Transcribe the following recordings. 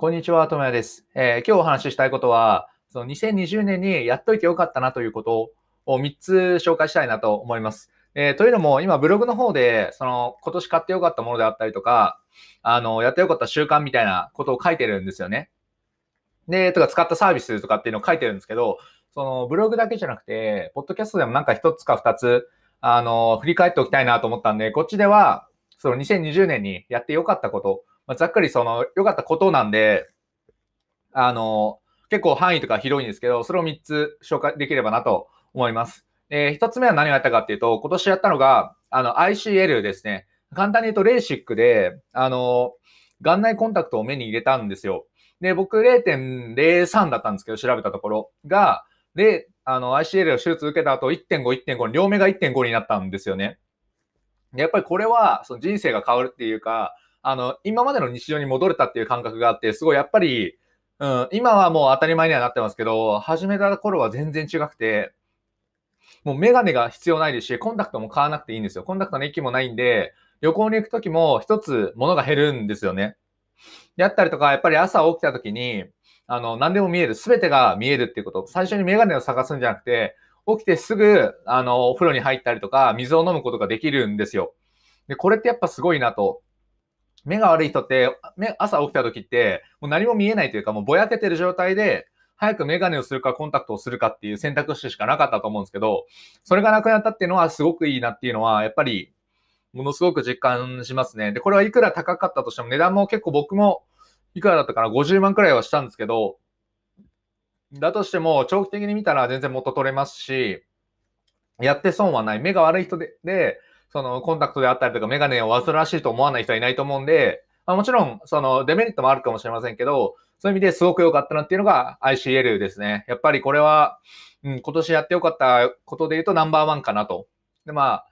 こんにちは、ともやです。えー今日お話ししたいことは、その2020年にやっといてよかったなということを3つ紹介したいなと思います。えーというのも、今ブログの方で、その今年買ってよかったものであったりとか、あの、やってよかった習慣みたいなことを書いてるんですよね。で、とか使ったサービスとかっていうのを書いてるんですけど、そのブログだけじゃなくて、ポッドキャストでもなんか1つか2つ、あの、振り返っておきたいなと思ったんで、こっちでは、その2020年にやってよかったこと、まあ、ざっくりその良かったことなんで、あの、結構範囲とか広いんですけど、それを3つ紹介できればなと思います。えー、1つ目は何をやったかっていうと、今年やったのが、あの、ICL ですね。簡単に言うと、レーシックで、あの、眼内コンタクトを目に入れたんですよ。で、僕0.03だったんですけど、調べたところが、で、あの、ICL を手術受けた後、1.5、1.5、両目が1.5になったんですよね。やっぱりこれは、その人生が変わるっていうか、あの、今までの日常に戻れたっていう感覚があって、すごいやっぱり、うん、今はもう当たり前にはなってますけど、始めた頃は全然違くて、もうメガネが必要ないですし、コンタクトも買わなくていいんですよ。コンタクトの息もないんで、旅行に行くときも一つ物が減るんですよね。であったりとか、やっぱり朝起きたときに、あの、何でも見える、すべてが見えるっていうこと。最初にメガネを探すんじゃなくて、起きてすぐ、あの、お風呂に入ったりとか、水を飲むことができるんですよ。で、これってやっぱすごいなと。目が悪い人って、目朝起きた時って、もう何も見えないというか、もうぼやけてる状態で、早くメガネをするかコンタクトをするかっていう選択肢しかなかったと思うんですけど、それがなくなったっていうのはすごくいいなっていうのは、やっぱり、ものすごく実感しますね。で、これはいくら高かったとしても、値段も結構僕も、いくらだったかな、50万くらいはしたんですけど、だとしても、長期的に見たら全然元取れますし、やって損はない。目が悪い人で、で、そのコンタクトであったりとかメガネを煩わしいと思わない人はいないと思うんで、まあ、もちろんそのデメリットもあるかもしれませんけど、そういう意味ですごく良かったなっていうのが ICL ですね。やっぱりこれは、うん、今年やって良かったことで言うとナンバーワンかなと。で、まあ、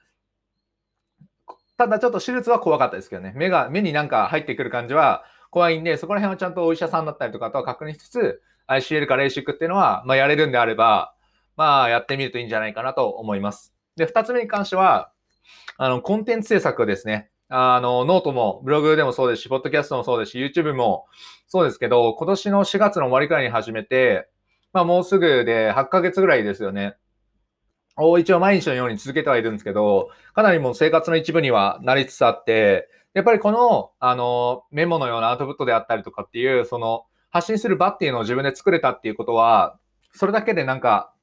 ただちょっと手術は怖かったですけどね。目が、目になんか入ってくる感じは怖いんで、そこら辺はちゃんとお医者さんだったりとかとは確認しつつ、ICL かレーシックっていうのは、まあやれるんであれば、まあやってみるといいんじゃないかなと思います。で、二つ目に関しては、あの、コンテンツ制作ですね。あの、ノートも、ブログでもそうですし、ポッドキャストもそうですし、YouTube もそうですけど、今年の4月の終わりくらいに始めて、まあもうすぐで8ヶ月ぐらいですよね。を一応毎日のように続けてはいるんですけど、かなりもう生活の一部にはなりつつあって、やっぱりこの、あの、メモのようなアウトプットであったりとかっていう、その、発信する場っていうのを自分で作れたっていうことは、それだけでなんか、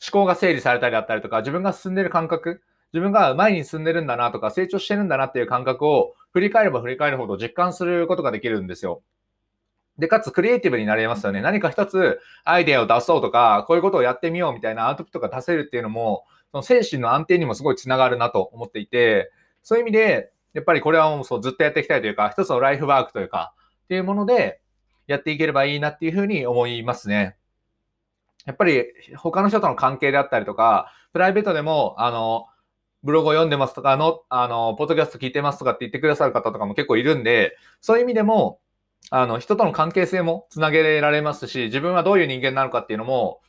思考が整理されたりだったりとか、自分が進んでる感覚、自分が前に進んでるんだなとか、成長してるんだなっていう感覚を振り返れば振り返るほど実感することができるんですよ。で、かつクリエイティブになれますよね。何か一つアイデアを出そうとか、こういうことをやってみようみたいなアウトプットが出せるっていうのも、その精神の安定にもすごいつながるなと思っていて、そういう意味で、やっぱりこれはもうそうずっとやっていきたいというか、一つのライフワークというか、っていうものでやっていければいいなっていうふうに思いますね。やっぱり他の人との関係であったりとか、プライベートでも、あの、ブログを読んでますとかあの、あの、ポッドキャスト聞いてますとかって言ってくださる方とかも結構いるんで、そういう意味でも、あの、人との関係性もつなげられますし、自分はどういう人間なのかっていうのも、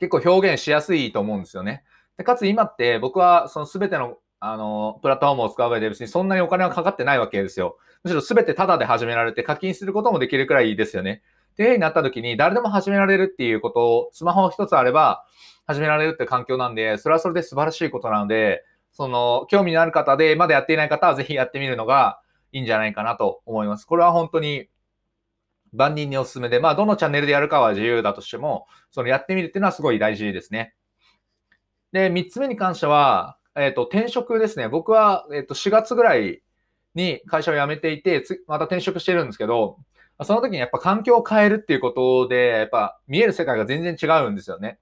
結構表現しやすいと思うんですよね。でかつ今って僕はその全てのあの、プラットフォームを使う上で別にそんなにお金はかかってないわけですよ。むしろ全てタダで始められて課金することもできるくらいですよね。っていう風になった時に誰でも始められるっていうことを、スマホ一つあれば始められるって環境なんで、それはそれで素晴らしいことなので、その、興味のある方で、まだやっていない方はぜひやってみるのがいいんじゃないかなと思います。これは本当に万人におすすめで、まあ、どのチャンネルでやるかは自由だとしても、そのやってみるっていうのはすごい大事ですね。で、三つ目に関しては、えっ、と、転職ですね。僕は、えっ、と、4月ぐらいに会社を辞めていて、つまた転職してるんですけど、その時にやっぱ環境を変えるっていうことで、やっぱ見える世界が全然違うんですよね。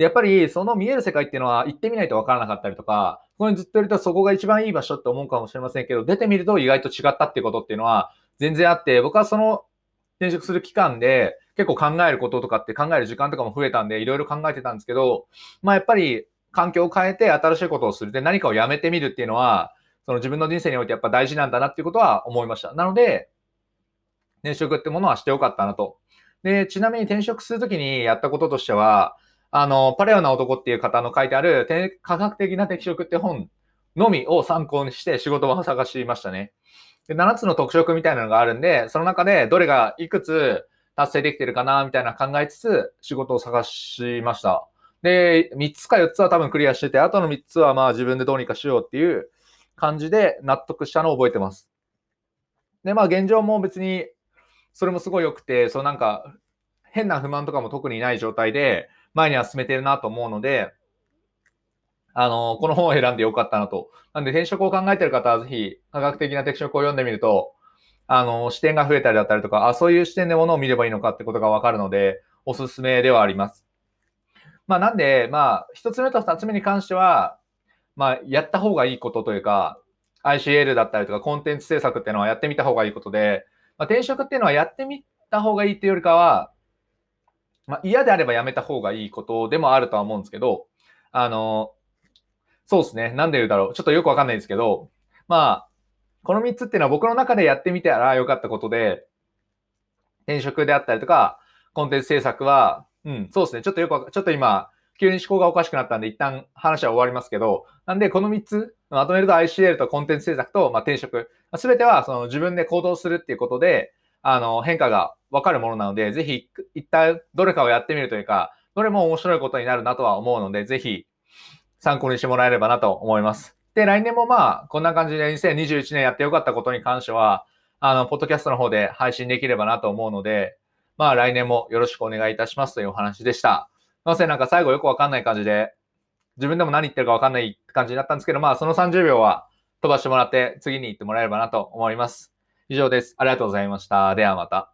で、やっぱりその見える世界っていうのは行ってみないと分からなかったりとか、ここにずっといるとそこが一番いい場所って思うかもしれませんけど、出てみると意外と違ったってことっていうのは全然あって、僕はその転職する期間で結構考えることとかって考える時間とかも増えたんで、いろいろ考えてたんですけど、まあやっぱり環境を変えて新しいことをする。で、何かをやめてみるっていうのは、その自分の人生においてやっぱ大事なんだなっていうことは思いました。なので、転職ってものはしてよかったなと。で、ちなみに転職するときにやったこととしては、あの、パレオな男っていう方の書いてある、科学的な適職って本のみを参考にして仕事を探しましたね。で、7つの特色みたいなのがあるんで、その中でどれがいくつ達成できてるかな、みたいな考えつつ、仕事を探しました。で、3つか4つは多分クリアしてて、あとの3つはまあ自分でどうにかしようっていう感じで納得したのを覚えてます。で、まあ現状も別に、それもすごい良くて、そうなんか、変な不満とかも特にない状態で、前には進めてるなと思うので、あの、この本を選んでよかったなと。なんで転職を考えてる方はぜひ科学的な転職を読んでみると、あの、視点が増えたりだったりとか、あ、そういう視点でものを見ればいいのかってことがわかるので、おすすめではあります。まあなんで、まあ、一つ目と二つ目に関しては、まあ、やった方がいいことというか、ICL だったりとかコンテンツ制作っていうのはやってみた方がいいことで、まあ、転職っていうのはやってみた方がいいっていうよりかは、まあ、嫌であればやめた方がいいことでもあるとは思うんですけど、あの、そうですね。なんで言うだろう。ちょっとよくわかんないですけど、まあ、この3つっていうのは僕の中でやってみたらよかったことで、転職であったりとか、コンテンツ制作は、うん、そうですね。ちょっとよく、ちょっと今、急に思考がおかしくなったんで、一旦話は終わりますけど、なんで、この3つ、まとめると ICL とコンテンツ制作と、まあ、転職、すべてはその自分で行動するっていうことで、あの、変化がわかるものなので、ぜひ、一旦どれかをやってみるというか、どれも面白いことになるなとは思うので、ぜひ、参考にしてもらえればなと思います。で、来年もまあ、こんな感じで2021年やってよかったことに関しては、あの、ポッドキャストの方で配信できればなと思うので、まあ、来年もよろしくお願いいたしますというお話でした。なぜなんか最後よくわかんない感じで、自分でも何言ってるかわかんない感じになったんですけど、まあその30秒は飛ばしてもらって次に行ってもらえればなと思います。以上です。ありがとうございました。ではまた。